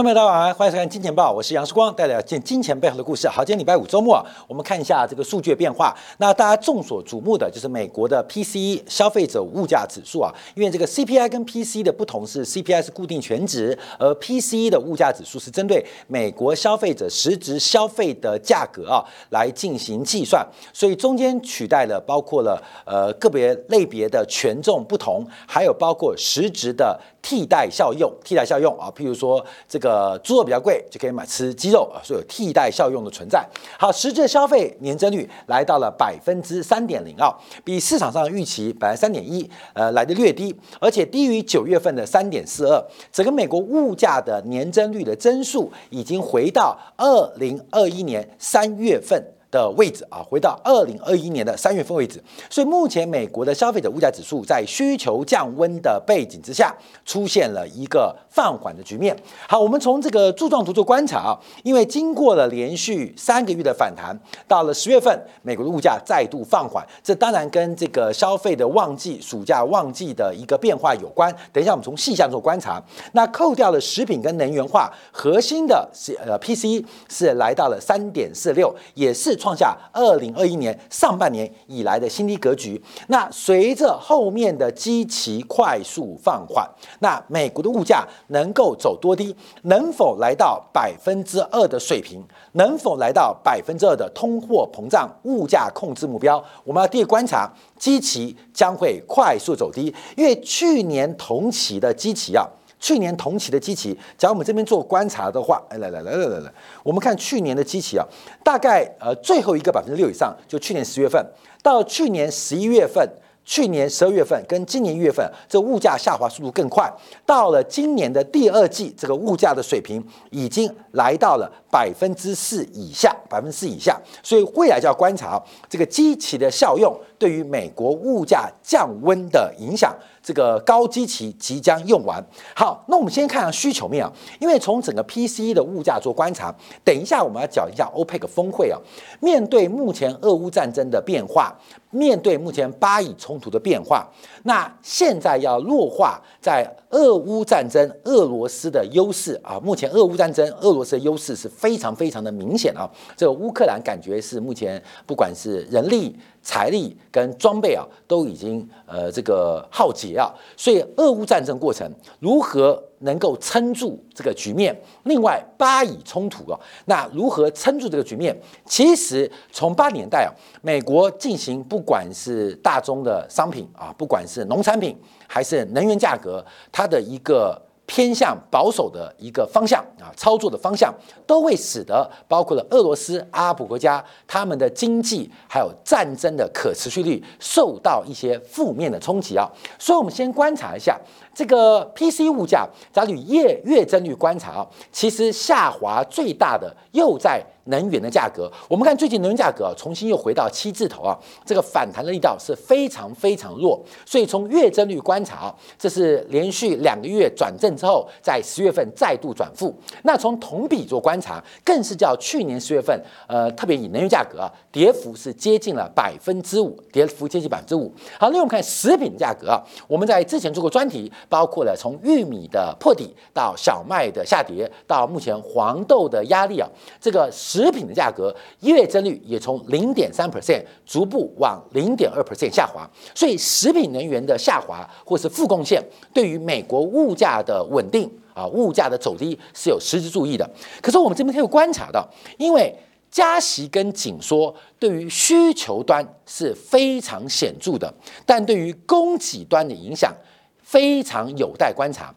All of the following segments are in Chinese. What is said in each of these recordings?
众朋友大家好，欢迎收看《金钱报》，我是杨世光，带来见金钱背后的故事。好，今天礼拜五周末，我们看一下这个数据的变化。那大家众所瞩目的就是美国的 PCE 消费者物价指数啊，因为这个 CPI 跟 PCE 的不同是 CPI 是固定全值，而 PCE 的物价指数是针对美国消费者实质消费的价格啊来进行计算，所以中间取代了包括了呃个别类别的权重不同，还有包括实质的替代效用，替代效用啊，譬如说这个呃猪肉比较贵，就可以买吃鸡肉啊，所以有替代效用的存在。好，实质消费年增率来到了百分之三点零二，比市场上的预期百分之三点一，呃，来的略低，而且低于九月份的三点四二。整个美国物价的年增率的增速已经回到二零二一年三月份。的位置啊，回到二零二一年的三月份位置，所以目前美国的消费者物价指数在需求降温的背景之下，出现了一个放缓的局面。好，我们从这个柱状图做观察啊，因为经过了连续三个月的反弹，到了十月份，美国的物价再度放缓，这当然跟这个消费的旺季、暑假旺季的一个变化有关。等一下，我们从细项做观察。那扣掉了食品跟能源化，核心的是呃 P C 是来到了三点四六，也是。创下二零二一年上半年以来的新低格局。那随着后面的基期快速放缓，那美国的物价能够走多低？能否来到百分之二的水平？能否来到百分之二的通货膨胀物价控制目标？我们要第一观察，基期将会快速走低，因为去年同期的基期啊。去年同期的基期，假如我们这边做观察的话，哎，来来来来来来，我们看去年的基期啊，大概呃最后一个百分之六以上，就去年十月份到去年十一月份。去年十二月份跟今年一月份，这物价下滑速度更快。到了今年的第二季，这个物价的水平已经来到了百分之四以下，百分之四以下。所以未来就要观察这个基期的效用对于美国物价降温的影响。这个高基期即将用完。好，那我们先看下需求面啊，因为从整个 PCE 的物价做观察，等一下我们要讲一下 OPEC 峰会啊，面对目前俄乌战争的变化。面对目前巴以冲突的变化，那现在要弱化在俄乌战争俄罗斯的优势啊。目前俄乌战争俄罗斯的优势是非常非常的明显啊。这个乌克兰感觉是目前不管是人力。财力跟装备啊，都已经呃这个耗竭啊，所以俄乌战争过程如何能够撑住这个局面？另外巴以冲突啊，那如何撑住这个局面？其实从八年代啊，美国进行不管是大宗的商品啊，不管是农产品还是能源价格，它的一个。偏向保守的一个方向啊，操作的方向都会使得包括了俄罗斯、阿拉伯国家他们的经济还有战争的可持续率受到一些负面的冲击啊。所以，我们先观察一下这个 PC 物价，假如月月增率观察啊，其实下滑最大的又在。能源的价格，我们看最近能源价格啊重新又回到七字头啊，这个反弹的力道是非常非常弱，所以从月增率观察啊，这是连续两个月转正之后，在十月份再度转负。那从同比做观察，更是叫去年十月份，呃，特别以能源价格啊，跌幅是接近了百分之五，跌幅接近百分之五。好，那我们看食品价格啊，我们在之前做过专题，包括了从玉米的破底到小麦的下跌，到目前黄豆的压力啊，这个食品的价格月增率也从零点三 percent 逐步往零点二 percent 下滑，所以食品能源的下滑或是负贡献，对于美国物价的稳定啊，物价的走低是有实质注意的。可是我们这边可以观察到，因为加息跟紧缩对于需求端是非常显著的，但对于供给端的影响非常有待观察。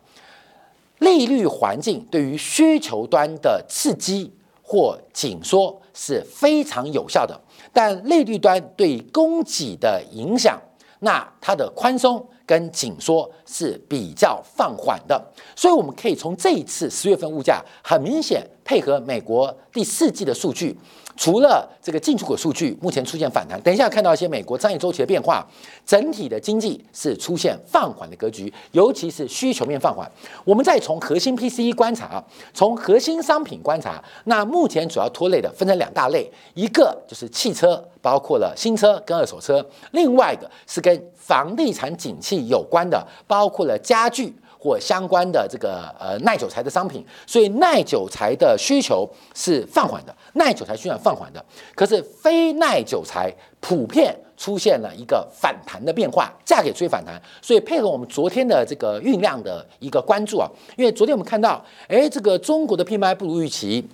利率环境对于需求端的刺激。或紧缩是非常有效的，但利率端对供给的影响，那它的宽松跟紧缩是比较放缓的，所以我们可以从这一次十月份物价很明显配合美国第四季的数据。除了这个进出口数据目前出现反弹，等一下看到一些美国商业周期的变化，整体的经济是出现放缓的格局，尤其是需求面放缓。我们再从核心 PCE 观察，从核心商品观察，那目前主要拖累的分成两大类，一个就是汽车，包括了新车跟二手车；另外一个是跟房地产景气有关的，包括了家具。或相关的这个呃耐久材的商品，所以耐久材的需求是放缓的，耐久材需求放缓的。可是非耐久材普遍出现了一个反弹的变化，价格出现反弹，所以配合我们昨天的这个运量的一个关注啊，因为昨天我们看到，哎，这个中国的 PMI 不如预期。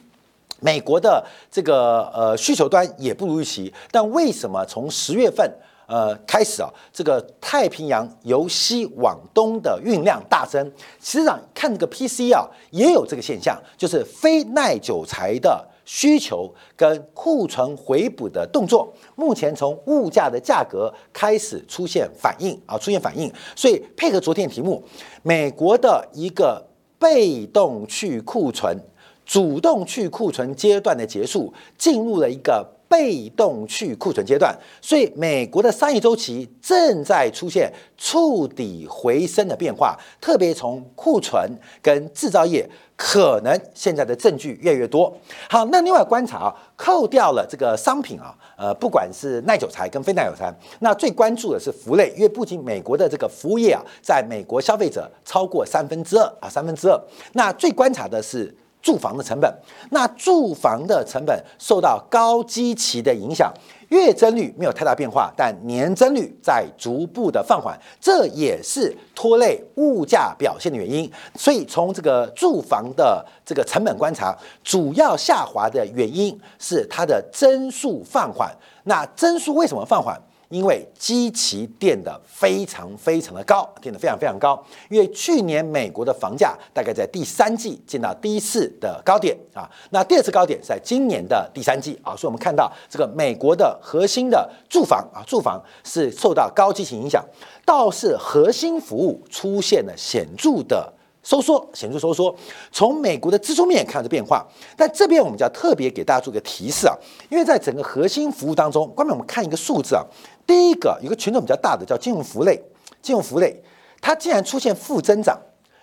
美国的这个呃需求端也不如预期，但为什么从十月份呃开始啊，这个太平洋由西往东的运量大增？实际上看这个 PC 啊，也有这个现象，就是非耐久材的需求跟库存回补的动作，目前从物价的价格开始出现反应啊，出现反应。所以配合昨天题目，美国的一个被动去库存。主动去库存阶段的结束，进入了一个被动去库存阶段，所以美国的商业周期正在出现触底回升的变化，特别从库存跟制造业，可能现在的证据越来越多。好，那另外观察啊，扣掉了这个商品啊，呃，不管是耐久材跟非耐久材，那最关注的是服务类，因为不仅美国的这个服务业啊，在美国消费者超过三分之二啊，三分之二，那最观察的是。住房的成本，那住房的成本受到高基期的影响，月增率没有太大变化，但年增率在逐步的放缓，这也是拖累物价表现的原因。所以从这个住房的这个成本观察，主要下滑的原因是它的增速放缓。那增速为什么放缓？因为基期垫的非常非常的高，垫的非常非常高。因为去年美国的房价大概在第三季见到第一次的高点啊，那第二次高点在今年的第三季啊，所以我们看到这个美国的核心的住房啊，住房是受到高基情影响，倒是核心服务出现了显著的。收缩，显著收缩。从美国的支出面看着变化，但这边我们就要特别给大家做个提示啊，因为在整个核心服务当中，关键我们看一个数字啊，第一个有个权重比较大的叫金融服务类，金融服务类它竟然出现负增长，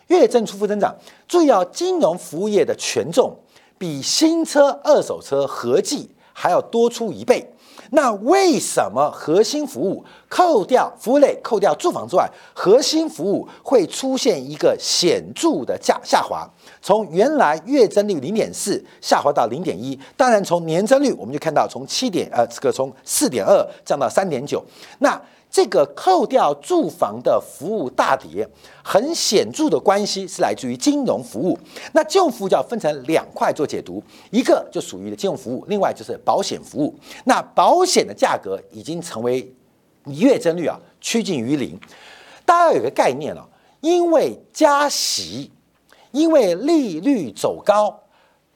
月增出负增长。注意啊，金融服务业的权重比新车、二手车合计还要多出一倍。那为什么核心服务扣掉服务类、扣掉住房之外，核心服务会出现一个显著的价下滑？从原来月增率零点四下滑到零点一，当然从年增率我们就看到从七点呃这个从四点二降到三点九，那。这个扣掉住房的服务大跌，很显著的关系是来自于金融服务。那金融服务就要分成两块做解读，一个就属于金融服务，另外就是保险服务。那保险的价格已经成为月增率啊趋近于零。大家要有个概念了，因为加息，因为利率走高，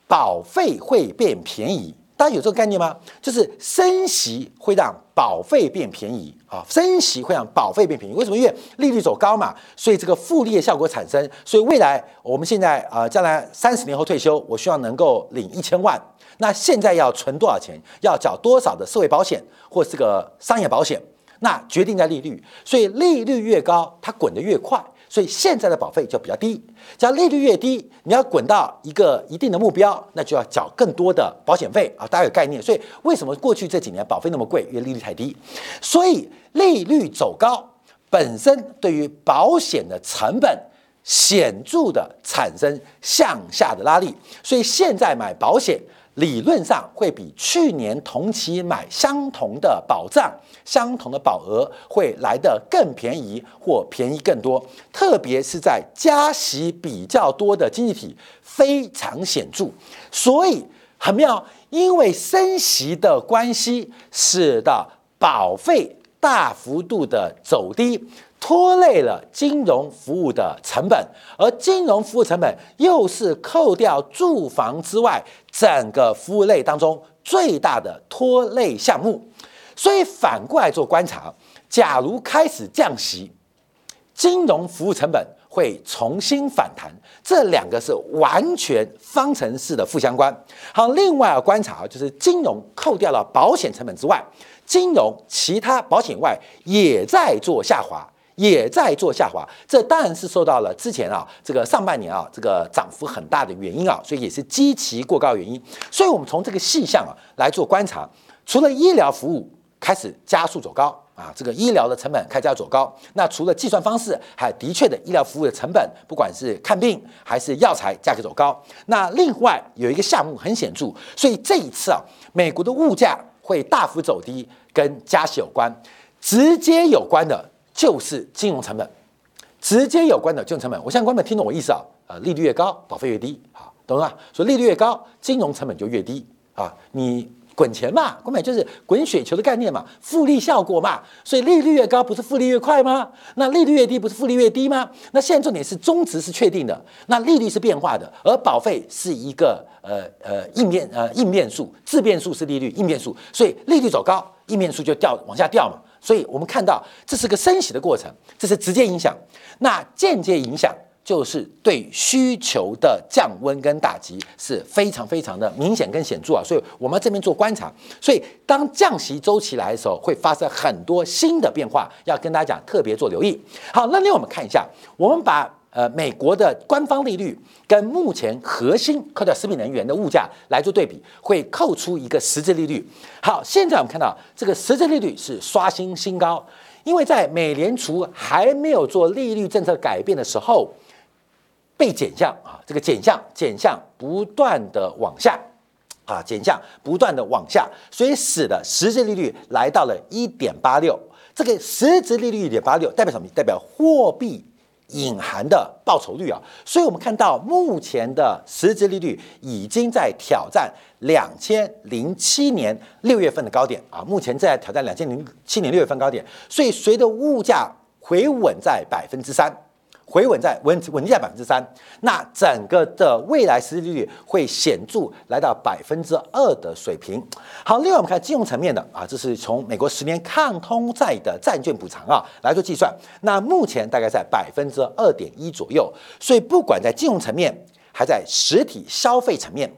保费会变便宜。大家有这个概念吗？就是升息会让保费变便宜啊，升息会让保费变便宜。为什么？因为利率走高嘛，所以这个复利的效果产生。所以未来我们现在啊，将来三十年后退休，我希望能够领一千万。那现在要存多少钱？要缴多少的社会保险或是个商业保险？那决定在利率。所以利率越高，它滚得越快。所以现在的保费就比较低，只要利率越低，你要滚到一个一定的目标，那就要缴更多的保险费啊，大家有概念。所以为什么过去这几年保费那么贵？因为利率太低。所以利率走高本身对于保险的成本显著的产生向下的拉力，所以现在买保险。理论上会比去年同期买相同的保障、相同的保额会来得更便宜或便宜更多，特别是在加息比较多的经济体非常显著。所以很妙，因为升息的关系，使得保费大幅度的走低。拖累了金融服务的成本，而金融服务成本又是扣掉住房之外，整个服务类当中最大的拖累项目。所以反过来做观察，假如开始降息，金融服务成本会重新反弹，这两个是完全方程式的负相关。好，另外要观察就是金融扣掉了保险成本之外，金融其他保险外也在做下滑。也在做下滑，这当然是受到了之前啊这个上半年啊这个涨幅很大的原因啊，所以也是基期过高原因。所以我们从这个细项啊来做观察，除了医疗服务开始加速走高。啊，这个医疗的成本开价走高。那除了计算方式，还的确的医疗服务的成本，不管是看病还是药材价格走高。那另外有一个项目很显著，所以这一次啊，美国的物价会大幅走低，跟加息有关，直接有关的就是金融成本，直接有关的金融成本。我相信观众听懂我意思啊？呃，利率越高，保费越低，好，懂了吧？所以利率越高，金融成本就越低啊，你。滚钱嘛，根本就是滚雪球的概念嘛，复利效果嘛，所以利率越高不是复利越快吗？那利率越低不是复利越低吗？那现在重点是中值是确定的，那利率是变化的，而保费是一个呃呃应变呃应变数，自变数是利率，应变数，所以利率走高，应变数就掉往下掉嘛，所以我们看到这是个升息的过程，这是直接影响，那间接影响。就是对需求的降温跟打击是非常非常的明显跟显著啊，所以我们这边做观察，所以当降息周期来的时候，会发生很多新的变化，要跟大家讲，特别做留意。好，那另外我们看一下，我们把呃美国的官方利率跟目前核心扣掉食品能源的物价来做对比，会扣出一个实质利率。好，现在我们看到这个实质利率是刷新新高，因为在美联储还没有做利率政策改变的时候。被减项啊，这个减项减项不断的往下啊，减项不断的往下，所以使得实质利率来到了一点八六。这个实质利率一点八六代表什么？代表货币隐含的报酬率啊。所以我们看到目前的实质利率已经在挑战两千零七年六月份的高点啊，目前正在挑战两千零七年六月份高点。所以随着物价回稳在百分之三。回稳在稳稳定在百分之三，那整个的未来实际利率会显著来到百分之二的水平。好，另外我们看金融层面的啊，这是从美国十年抗通债的债券补偿啊来做计算，那目前大概在百分之二点一左右。所以不管在金融层面，还在实体消费层面，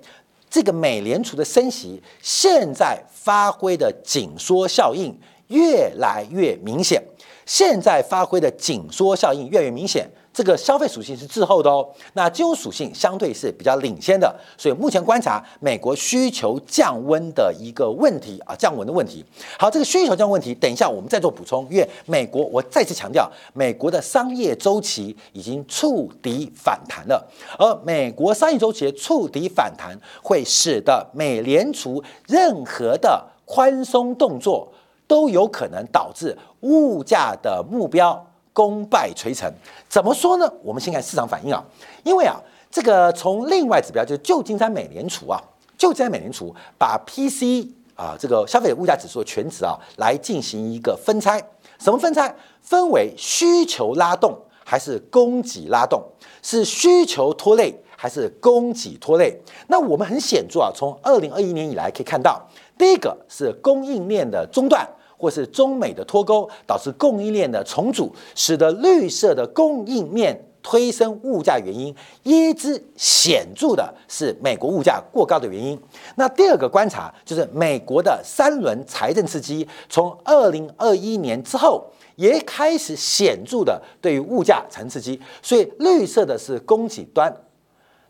这个美联储的升息现在发挥的紧缩效应越来越明显，现在发挥的紧缩效应越来越明显。这个消费属性是滞后的哦，那金融属性相对是比较领先的，所以目前观察美国需求降温的一个问题啊，降温的问题。好，这个需求降温问题，等一下我们再做补充。因为美国，我再次强调，美国的商业周期已经触底反弹了，而美国商业周期触底反弹，会使得美联储任何的宽松动作都有可能导致物价的目标。功败垂成，怎么说呢？我们先看市场反应啊，因为啊，这个从另外指标就是旧金山美联储啊，旧金山美联储把 P C 啊这个消费者物价指数的全值啊来进行一个分拆，什么分拆？分为需求拉动还是供给拉动？是需求拖累还是供给拖累？那我们很显著啊，从二零二一年以来可以看到，第一个是供应链的中断。或是中美的脱钩导致供应链的重组，使得绿色的供应面推升物价原因，一之显著的是美国物价过高的原因。那第二个观察就是美国的三轮财政刺激，从二零二一年之后也开始显著的对于物价产生刺激，所以绿色的是供给端。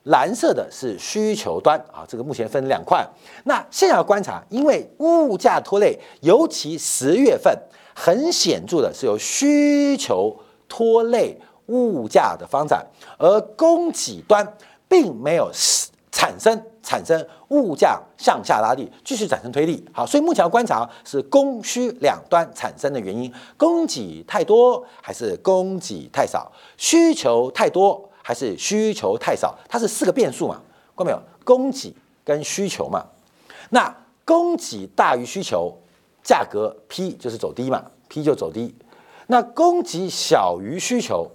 蓝色的是需求端啊，这个目前分两块。那现在要观察，因为物价拖累，尤其十月份很显著的是由需求拖累物价的发展，而供给端并没有产生产生物价向下拉力，继续产生推力。好，所以目前要观察是供需两端产生的原因，供给太多还是供给太少？需求太多。还是需求太少，它是四个变数嘛？看到没有？供给跟需求嘛。那供给大于需求，价格 P 就是走低嘛，P 就走低。那供给小于需求，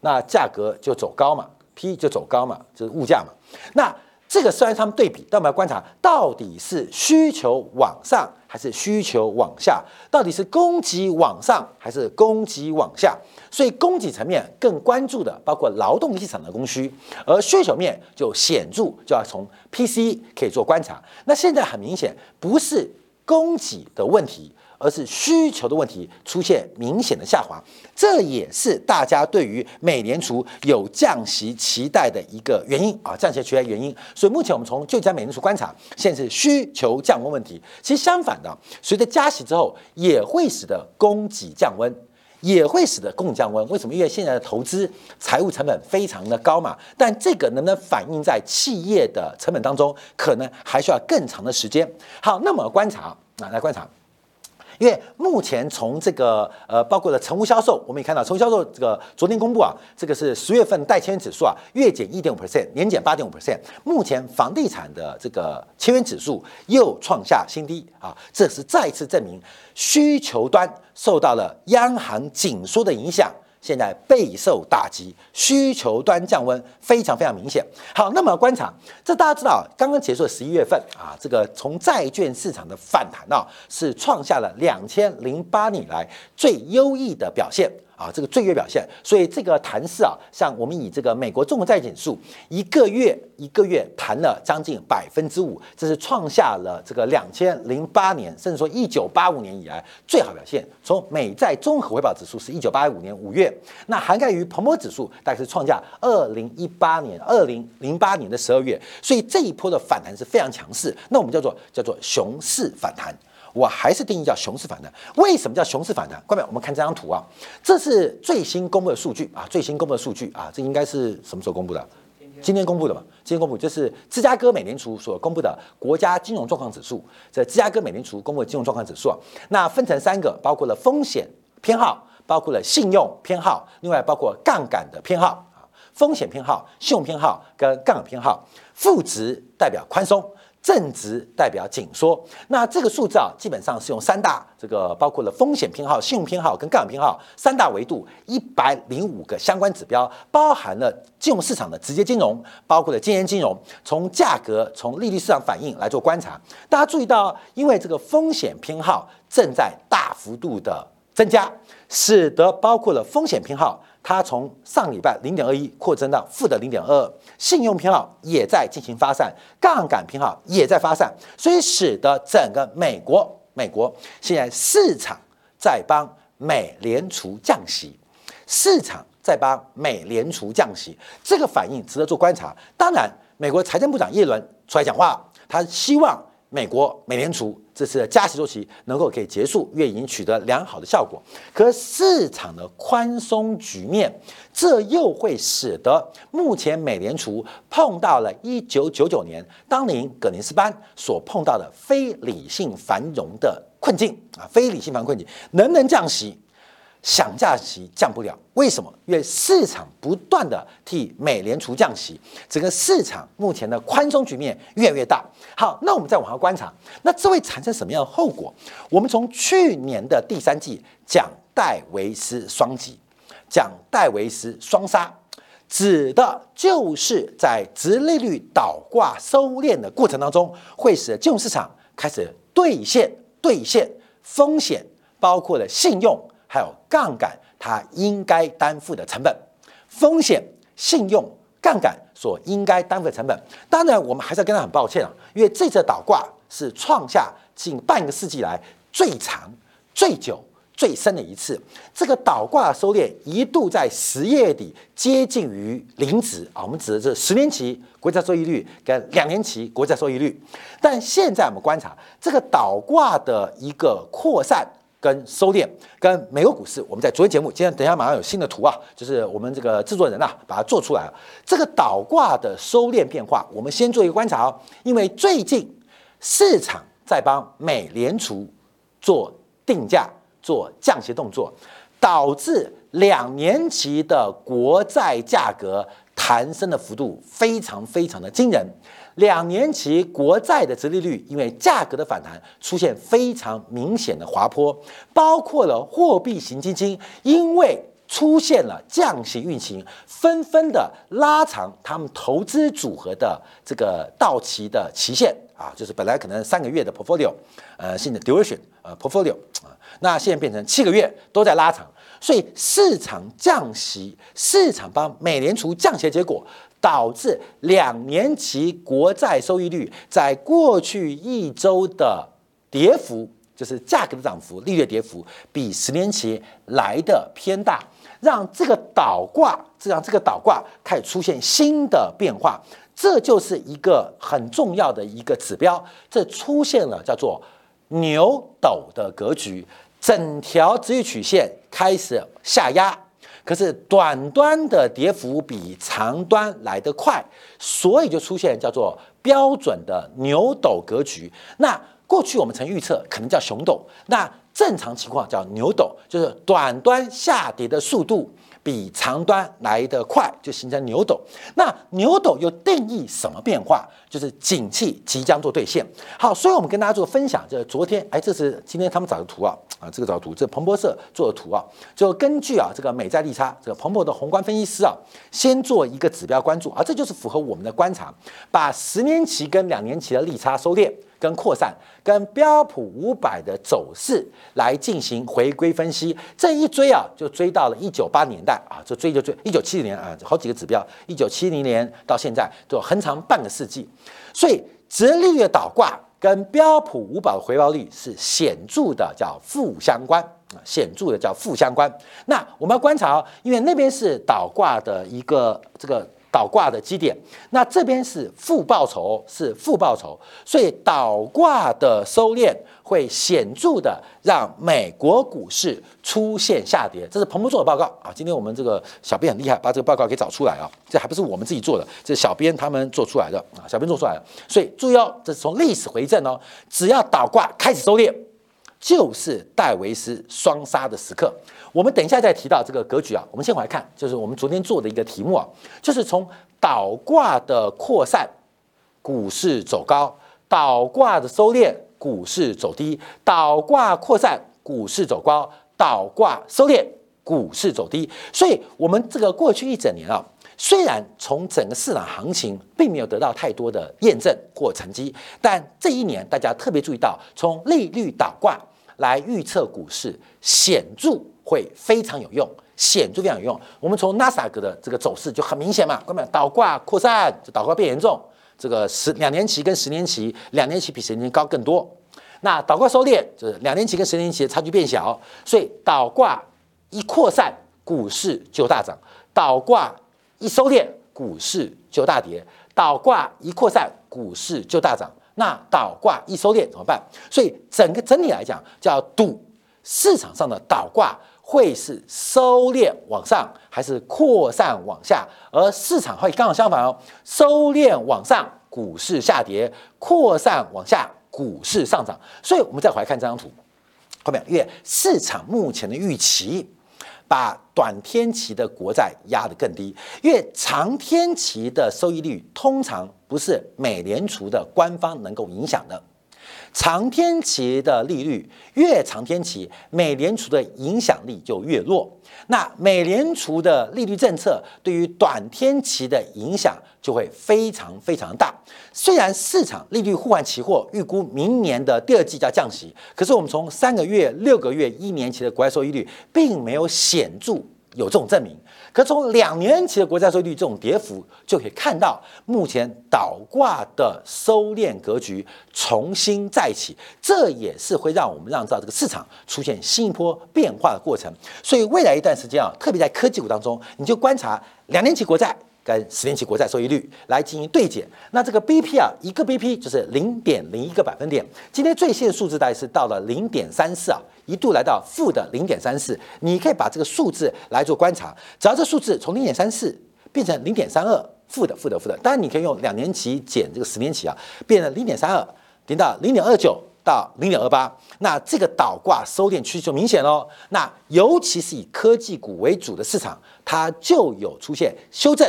那价格就走高嘛，P 就走高嘛，就是物价嘛。那这个虽然他们对比，但我们要观察到底是需求往上还是需求往下，到底是供给往上还是供给往下。所以供给层面更关注的包括劳动力市场的供需，而需求面就显著就要从 PC 可以做观察。那现在很明显不是供给的问题，而是需求的问题出现明显的下滑，这也是大家对于美联储有降息期待的一个原因啊，降息期待原因。所以目前我们从就家美联储观察，现在是需求降温问题。其实相反的，随着加息之后，也会使得供给降温，也会使得供给降温。为什么？因为现在的投资财务成本非常的高嘛。但这个能不能反映在企业的成本当中，可能还需要更长的时间。好，那么观察啊，来观察。因为目前从这个呃，包括了成屋销售，我们也看到成屋销售这个昨天公布啊，这个是十月份带签指数啊，月减一点五 percent，年减八点五 percent。目前房地产的这个签约指数又创下新低啊，这是再次证明需求端受到了央行紧缩的影响。现在备受打击，需求端降温非常非常明显。好，那么观察，这大家知道，刚刚结束的十一月份啊，这个从债券市场的反弹啊，是创下了两千零八年以来最优异的表现。啊，这个最月表现，所以这个弹势啊，像我们以这个美国综合债减数一个月一个月弹了将近百分之五，这是创下了这个两千零八年，甚至说一九八五年以来最好表现。从美债综合回报指数是一九八五年五月，那涵盖于彭博指数大概是创下二零一八年二零零八年的十二月，所以这一波的反弹是非常强势。那我们叫做叫做熊市反弹。我还是定义叫熊市反弹。为什么叫熊市反弹？各位，我们看这张图啊，这是最新公布的数据啊，最新公布的数据啊，这应该是什么时候公布的？今天公布的嘛？今天公布就是芝加哥美联储所公布的国家金融状况指数。这芝加哥美联储公布的金融状况指数啊，那分成三个，包括了风险偏好，包括了信用偏好，另外包括杠杆的偏好啊。风险偏好、信用偏好跟杠杆偏好，负值代表宽松。正值代表紧缩，那这个数字啊，基本上是用三大这个包括了风险偏好、信用偏好跟杠杆偏好三大维度，一百零五个相关指标，包含了金融市场的直接金融，包括了间接金融，从价格、从利率市场反应来做观察。大家注意到，因为这个风险偏好正在大幅度的增加，使得包括了风险偏好。它从上礼拜零点二一扩增到负的零点二二，信用偏好也在进行发散，杠杆偏好也在发散，所以使得整个美国，美国现在市场在帮美联储降息，市场在帮美联储降息，这个反应值得做观察。当然，美国财政部长耶伦出来讲话，他希望。美国美联储这次的加息周期能够可以结束，愿已经取得良好的效果。可市场的宽松局面，这又会使得目前美联储碰到了一九九九年当年葛林斯班所碰到的非理性繁荣的困境啊，非理性繁荣困境能不能降息？想降息降不了，为什么？因为市场不断的替美联储降息，整个市场目前的宽松局面越来越大。好，那我们再往下观察，那这会产生什么样的后果？我们从去年的第三季讲戴维斯双击，讲戴维斯双杀，指的就是在直利率倒挂收敛的过程当中，会使金融市场开始兑现兑现风险，包括了信用。还有杠杆，它应该担负的成本、风险、信用、杠杆所应该担负的成本。当然，我们还是要跟他很抱歉啊，因为这次倒挂是创下近半个世纪来最长、最久、最深的一次。这个倒挂收敛一度在十月底接近于零值啊，我们指的是十年期国债收益率跟两年期国债收益率。但现在我们观察这个倒挂的一个扩散。跟收敛，跟美国股市，我们在昨天节目，今天等一下马上有新的图啊，就是我们这个制作人呐把它做出来了。这个倒挂的收敛变化，我们先做一个观察哦，因为最近市场在帮美联储做定价、做降息动作，导致两年期的国债价格弹升的幅度非常非常的惊人。两年期国债的殖利率因为价格的反弹出现非常明显的滑坡，包括了货币型基金，因为出现了降息运行，纷纷的拉长他们投资组合的这个到期的期限啊，就是本来可能三个月的 portfolio，呃，现在 duration，呃，portfolio 啊，那现在变成七个月都在拉长，所以市场降息，市场帮美联储降息的结果。导致两年期国债收益率在过去一周的跌幅就是价格的涨幅、利率跌幅比十年期来的偏大，让这个倒挂，这让这个倒挂开始出现新的变化，这就是一个很重要的一个指标，这出现了叫做牛斗的格局，整条直率曲线开始下压。可是短端的跌幅比长端来得快，所以就出现叫做标准的牛斗格局。那过去我们曾预测可能叫熊斗，那正常情况叫牛斗，就是短端下跌的速度。比长端来得快，就形成牛斗。那牛斗又定义什么变化？就是景气即将做兑现。好，所以我们跟大家做分享，就是昨天，哎，这是今天他们找的图啊，啊，这个找的图，这彭博社做的图啊，就根据啊这个美债利差，这个彭博的宏观分析师啊，先做一个指标关注啊，这就是符合我们的观察，把十年期跟两年期的利差收敛。跟扩散、跟标普五百的走势来进行回归分析，这一追啊，就追到了一九八年代啊，这追就追一九七零年啊，好几个指标，一九七零年到现在就横长半个世纪，所以直利率倒挂跟标普五百的回报率是显著的叫负相关啊，显著的叫负相关。那我们要观察哦，因为那边是倒挂的一个这个。倒挂的基点，那这边是负报酬，是负报酬，所以倒挂的收敛会显著的让美国股市出现下跌。这是彭博做的报告啊，今天我们这个小编很厉害，把这个报告给找出来啊，这还不是我们自己做的，这是小编他们做出来的啊，小编做出来的。所以注意哦，这是从历史回正哦，只要倒挂开始收敛。就是戴维斯双杀的时刻。我们等一下再提到这个格局啊。我们先回来看，就是我们昨天做的一个题目啊，就是从倒挂的扩散，股市走高；倒挂的收敛，股市走低；倒挂扩散，股市走高；倒挂收敛，股市走低。所以，我们这个过去一整年啊。虽然从整个市场行情并没有得到太多的验证或成绩，但这一年大家特别注意到，从利率倒挂来预测股市，显著会非常有用，显著非常有用。我们从纳斯达克的这个走势就很明显嘛，各位倒挂扩散，就倒挂变严重，这个十两年期跟十年期，两年期比十年期高更多。那倒挂收敛，就是两年期跟十年期的差距变小，所以倒挂一扩散，股市就大涨；倒挂。一收敛，股市就大跌；倒挂一扩散，股市就大涨。那倒挂一收敛怎么办？所以整个整体来讲，叫赌市场上的倒挂会是收敛往上，还是扩散往下？而市场会刚好相反哦，收敛往上，股市下跌；扩散往下，股市上涨。所以我们再回来看这张图，后面因为市场目前的预期。把短天期的国债压得更低，因为长天期的收益率通常不是美联储的官方能够影响的。长天期的利率越长天期，美联储的影响力就越弱。那美联储的利率政策对于短天期的影响就会非常非常大。虽然市场利率互换期货预估明年的第二季要降息，可是我们从三个月、六个月、一年期的国债收益率并没有显著有这种证明。可从两年期的国债收益率这种跌幅，就可以看到目前倒挂的收敛格局重新再起，这也是会让我们让到这个市场出现新一波变化的过程。所以未来一段时间啊，特别在科技股当中，你就观察两年期国债。跟十年期国债收益率来进行对减，那这个 BP 啊，一个 BP 就是零点零一个百分点。今天最新的数字大概是到了零点三四啊，一度来到负的零点三四。你可以把这个数字来做观察，只要这数字从零点三四变成零点三二，负的负的负的。当然你可以用两年期减这个十年期啊，变成零点三二，零到零点二九到零点二八，那这个倒挂收敛趋势就明显喽。那尤其是以科技股为主的市场，它就有出现修正。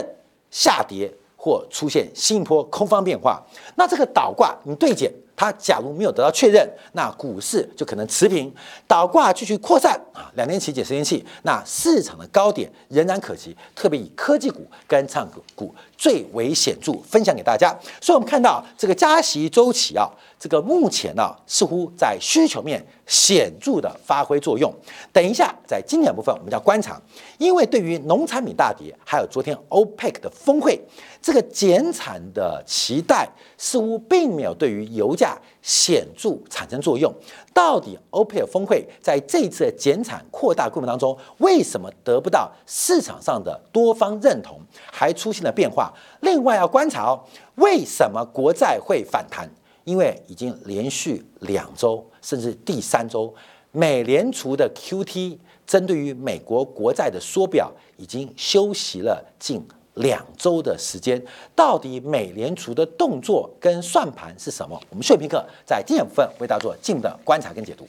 下跌或出现新一波空方变化，那这个倒挂你对减，它假如没有得到确认，那股市就可能持平；倒挂继续扩散啊，两年期减十年期，那市场的高点仍然可及。特别以科技股跟唱股股最为显著，分享给大家。所以我们看到这个加息周期啊。这个目前呢，似乎在需求面显著的发挥作用。等一下，在经典部分，我们要观察，因为对于农产品大跌，还有昨天 OPEC 的峰会，这个减产的期待似乎并没有对于油价显著产生作用。到底欧佩尔峰会在这次减产扩大规模当中，为什么得不到市场上的多方认同，还出现了变化？另外要观察哦，为什么国债会反弹？因为已经连续两周，甚至第三周，美联储的 QT 针对于美国国债的缩表已经休息了近。两周的时间，到底美联储的动作跟算盘是什么？我们视频课，在今天部分为大家做进一步的观察跟解读。